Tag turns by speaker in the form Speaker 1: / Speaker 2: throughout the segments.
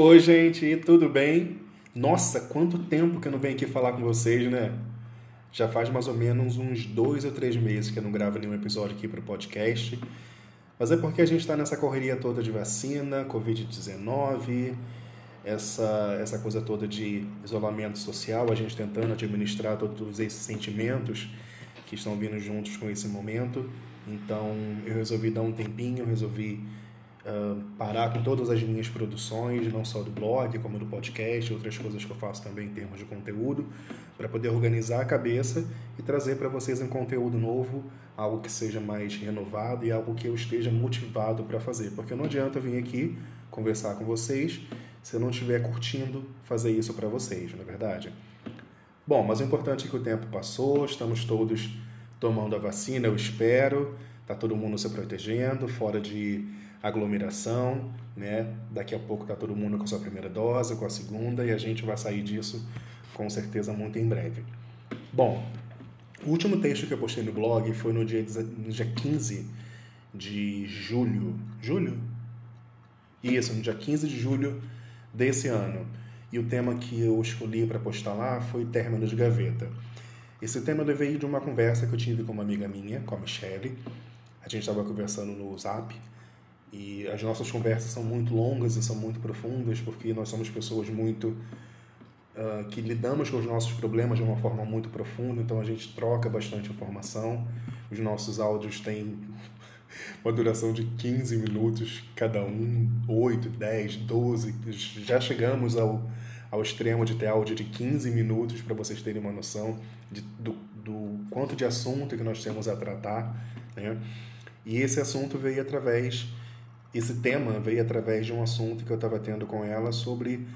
Speaker 1: Oi, gente, tudo bem? Nossa, quanto tempo que eu não venho aqui falar com vocês, né? Já faz mais ou menos uns dois ou três meses que eu não gravo nenhum episódio aqui para o podcast. Mas é porque a gente está nessa correria toda de vacina, Covid-19, essa, essa coisa toda de isolamento social, a gente tentando administrar todos esses sentimentos que estão vindo juntos com esse momento. Então eu resolvi dar um tempinho, resolvi parar com todas as minhas produções, não só do blog, como do podcast, outras coisas que eu faço também em termos de conteúdo, para poder organizar a cabeça e trazer para vocês um conteúdo novo, algo que seja mais renovado e algo que eu esteja motivado para fazer. Porque não adianta vir aqui conversar com vocês se eu não estiver curtindo fazer isso para vocês, não é verdade? Bom, mas o importante é que o tempo passou, estamos todos tomando a vacina, eu espero, está todo mundo se protegendo, fora de aglomeração, né? Daqui a pouco está todo mundo com a sua primeira dose, com a segunda, e a gente vai sair disso com certeza muito em breve. Bom, o último texto que eu postei no blog foi no dia, no dia 15 de julho. Julho? Isso, no dia 15 de julho desse ano. E o tema que eu escolhi para postar lá foi término de gaveta. Esse tema veio de uma conversa que eu tive com uma amiga minha, com a Michelle. A gente estava conversando no Zap e as nossas conversas são muito longas e são muito profundas porque nós somos pessoas muito uh, que lidamos com os nossos problemas de uma forma muito profunda, então a gente troca bastante informação. Os nossos áudios têm uma duração de 15 minutos cada um, 8, 10, 12. Já chegamos ao, ao extremo de ter áudio de 15 minutos para vocês terem uma noção de, do, do quanto de assunto que nós temos a tratar. Né? E esse assunto veio através esse tema veio através de um assunto que eu estava tendo com ela sobre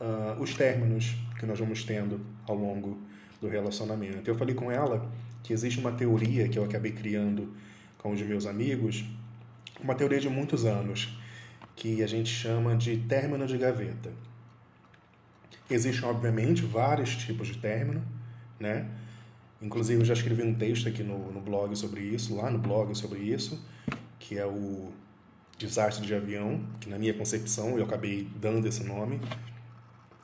Speaker 1: uh, os términos que nós vamos tendo ao longo do relacionamento. Eu falei com ela que existe uma teoria que eu acabei criando com os meus amigos, uma teoria de muitos anos, que a gente chama de término de gaveta. Existem, obviamente, vários tipos de término, né? Inclusive, eu já escrevi um texto aqui no, no blog sobre isso, lá no blog sobre isso, que é o desastre de avião, que na minha concepção eu acabei dando esse nome,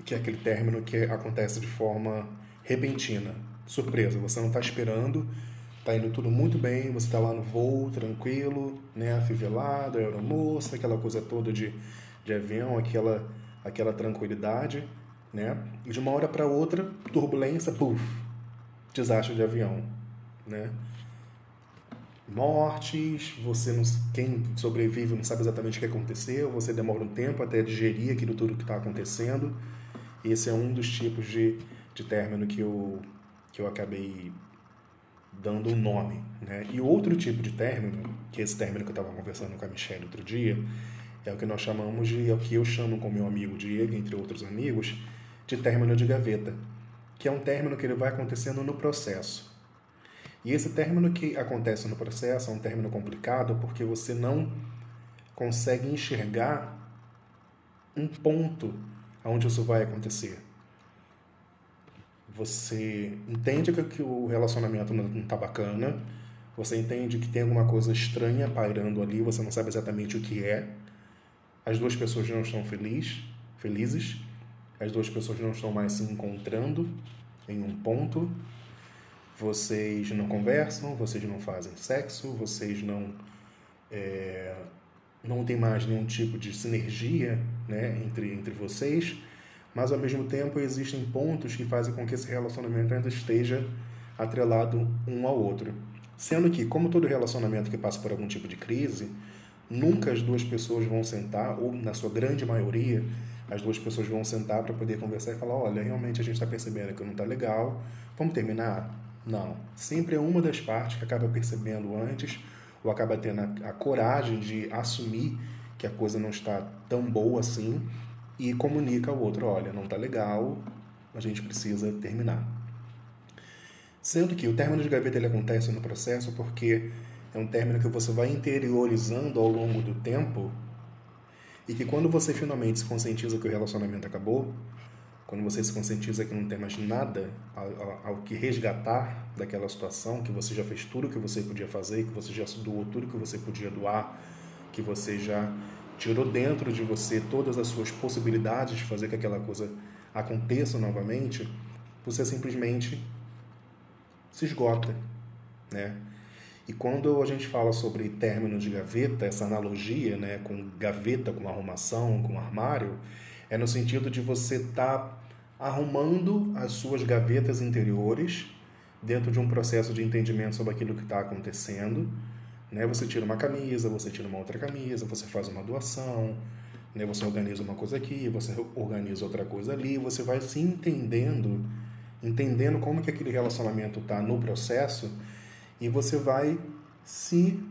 Speaker 1: que é aquele término que acontece de forma repentina, surpresa, você não está esperando, está indo tudo muito bem, você está lá no voo, tranquilo, né, afivelado, aeromoça, aquela coisa toda de, de avião, aquela, aquela tranquilidade, né, e de uma hora para outra, turbulência, puf, desastre de avião, né, mortes, você não, quem sobrevive não sabe exatamente o que aconteceu, você demora um tempo até digerir aquilo tudo que está acontecendo. Esse é um dos tipos de, de término que eu, que eu acabei dando um nome. Né? E outro tipo de término, que é esse término que eu estava conversando com a Michelle outro dia, é o que nós chamamos de, é o que eu chamo com meu amigo Diego, entre outros amigos, de término de gaveta, que é um término que ele vai acontecendo no processo. E esse término que acontece no processo é um término complicado porque você não consegue enxergar um ponto onde isso vai acontecer. Você entende que o relacionamento não está bacana, você entende que tem alguma coisa estranha pairando ali, você não sabe exatamente o que é. As duas pessoas não estão feliz, felizes, as duas pessoas não estão mais se encontrando em um ponto, vocês não conversam, vocês não fazem sexo, vocês não é, não tem mais nenhum tipo de sinergia né, entre, entre vocês, mas ao mesmo tempo existem pontos que fazem com que esse relacionamento ainda esteja atrelado um ao outro. Sendo que, como todo relacionamento que passa por algum tipo de crise, nunca as duas pessoas vão sentar, ou na sua grande maioria, as duas pessoas vão sentar para poder conversar e falar: olha, realmente a gente está percebendo que não está legal, vamos terminar? Não. Sempre é uma das partes que acaba percebendo antes ou acaba tendo a, a coragem de assumir que a coisa não está tão boa assim e comunica ao outro: olha, não está legal, a gente precisa terminar. Sendo que o término de gaveta ele acontece no processo porque é um término que você vai interiorizando ao longo do tempo e que quando você finalmente se conscientiza que o relacionamento acabou, quando você se conscientiza que não tem mais nada ao, que resgatar daquela situação, que você já fez tudo o que você podia fazer, que você já doou tudo que você podia doar, que você já tirou dentro de você todas as suas possibilidades de fazer que aquela coisa aconteça novamente, você simplesmente se esgota, né? E quando a gente fala sobre término de gaveta, essa analogia, né, com gaveta, com arrumação, com armário, é no sentido de você estar tá arrumando as suas gavetas interiores dentro de um processo de entendimento sobre aquilo que está acontecendo. Né? Você tira uma camisa, você tira uma outra camisa, você faz uma doação, né? você organiza uma coisa aqui, você organiza outra coisa ali, você vai se entendendo, entendendo como que aquele relacionamento está no processo e você vai se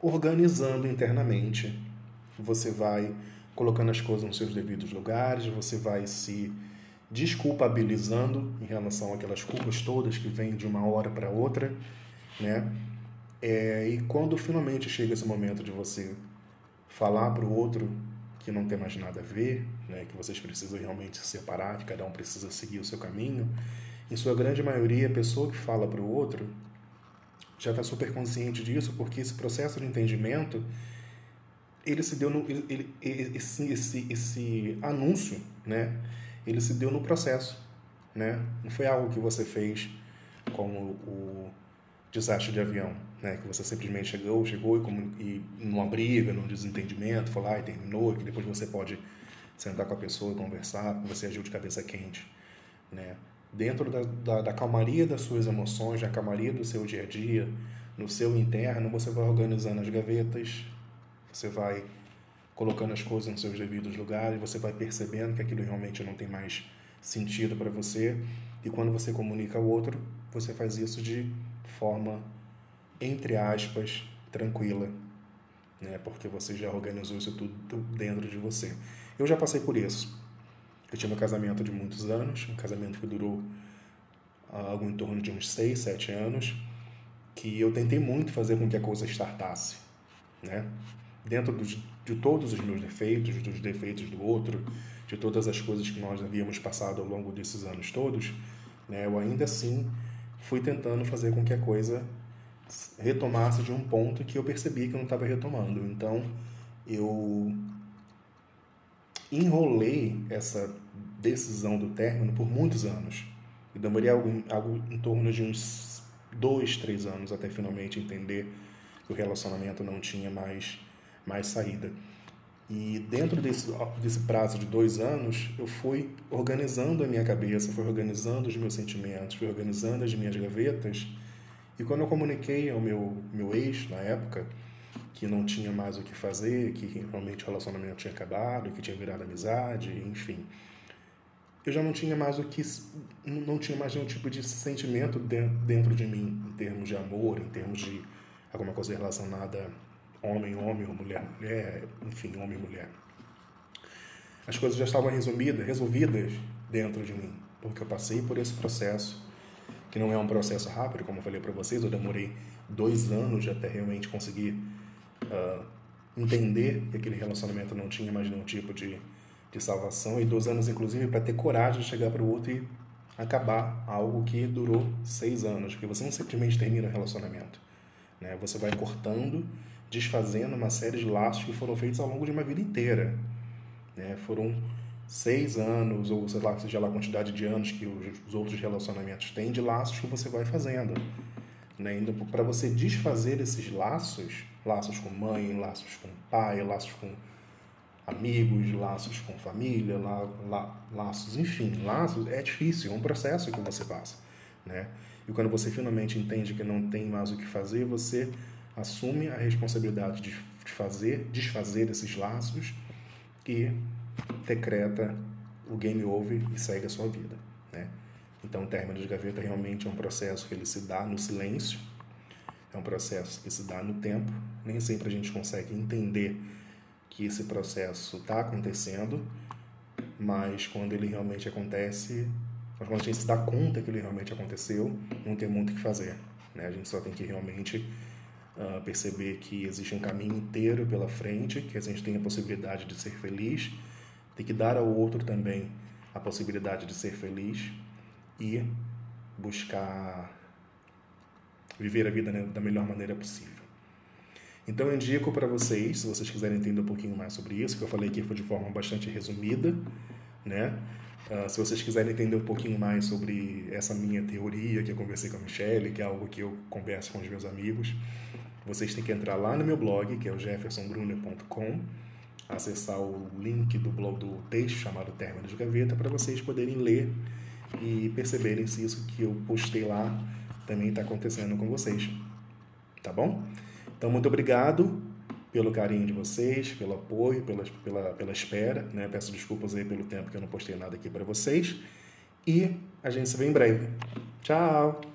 Speaker 1: organizando internamente. Você vai colocando as coisas nos seus devidos lugares, você vai se desculpabilizando em relação àquelas culpas todas que vêm de uma hora para outra, né? É, e quando finalmente chega esse momento de você falar para o outro que não tem mais nada a ver, né? Que vocês precisam realmente se separar, que cada um precisa seguir o seu caminho. Em sua grande maioria, a pessoa que fala para o outro já está super consciente disso, porque esse processo de entendimento ele se deu no ele, esse, esse, esse anúncio, né? Ele se deu no processo, né? Não foi algo que você fez como o desastre de avião, né? Que você simplesmente chegou, chegou e, como, e numa briga, num desentendimento, foi lá e terminou, que depois você pode sentar com a pessoa e conversar, você agiu de cabeça quente, né? Dentro da, da, da calmaria das suas emoções, da calmaria do seu dia a dia, no seu interno, você vai organizando as gavetas, você vai colocando as coisas nos seus devidos lugares, você vai percebendo que aquilo realmente não tem mais sentido para você. E quando você comunica ao outro, você faz isso de forma, entre aspas, tranquila, né? porque você já organizou isso tudo dentro de você. Eu já passei por isso. Eu tive um casamento de muitos anos, um casamento que durou uh, algo em torno de uns 6, 7 anos, que eu tentei muito fazer com que a coisa startasse, né? Dentro dos, de todos os meus defeitos, dos defeitos do outro, de todas as coisas que nós havíamos passado ao longo desses anos todos, né, eu ainda assim fui tentando fazer com que a coisa retomasse de um ponto que eu percebi que eu não estava retomando. Então, eu enrolei essa decisão do término por muitos anos. E demorei algo, algo em torno de uns dois, três anos até finalmente entender que o relacionamento não tinha mais mais saída. E dentro desse, desse prazo de dois anos, eu fui organizando a minha cabeça, fui organizando os meus sentimentos, fui organizando as minhas gavetas. E quando eu comuniquei ao meu, meu ex, na época, que não tinha mais o que fazer, que realmente o relacionamento tinha acabado, que tinha virado amizade, enfim, eu já não tinha mais o que não tinha mais nenhum tipo de sentimento dentro de mim em termos de amor, em termos de alguma coisa relacionada homem, homem, ou mulher, mulher, enfim, homem, mulher. As coisas já estavam resumidas, resolvidas dentro de mim, porque eu passei por esse processo, que não é um processo rápido, como eu falei para vocês, eu demorei dois anos até realmente conseguir uh, entender que aquele relacionamento não tinha mais nenhum tipo de, de salvação, e dois anos, inclusive, para ter coragem de chegar para o outro e acabar algo que durou seis anos, porque você não simplesmente termina o relacionamento. Né? Você vai cortando desfazendo uma série de laços que foram feitos ao longo de uma vida inteira. Né? Foram seis anos, ou sei lá, seja lá a quantidade de anos que os outros relacionamentos têm, de laços que você vai fazendo. Né? Para você desfazer esses laços, laços com mãe, laços com pai, laços com amigos, laços com família, la, la, laços, enfim, laços, é difícil, é um processo que você passa. Né? E quando você finalmente entende que não tem mais o que fazer, você assume a responsabilidade de fazer, desfazer esses laços e decreta o game over e segue a sua vida. Né? Então, o término de gaveta realmente é um processo que ele se dá no silêncio, é um processo que se dá no tempo. Nem sempre a gente consegue entender que esse processo está acontecendo, mas quando ele realmente acontece, quando a gente se dá conta que ele realmente aconteceu, não tem muito o que fazer. Né? A gente só tem que realmente perceber que existe um caminho inteiro pela frente, que a gente tem a possibilidade de ser feliz, tem que dar ao outro também a possibilidade de ser feliz e buscar viver a vida né, da melhor maneira possível. Então eu indico para vocês, se vocês quiserem entender um pouquinho mais sobre isso, que eu falei aqui foi de forma bastante resumida, né? Uh, se vocês quiserem entender um pouquinho mais sobre essa minha teoria que eu conversei com a Michelle, que é algo que eu converso com os meus amigos, vocês têm que entrar lá no meu blog, que é o jeffersonbrunner.com, acessar o link do blog do texto chamado Término de Gaveta para vocês poderem ler e perceberem se isso que eu postei lá também está acontecendo com vocês. Tá bom? Então, muito obrigado pelo carinho de vocês, pelo apoio, pela, pela, pela espera. Né? Peço desculpas aí pelo tempo que eu não postei nada aqui para vocês. E a gente se vê em breve. Tchau!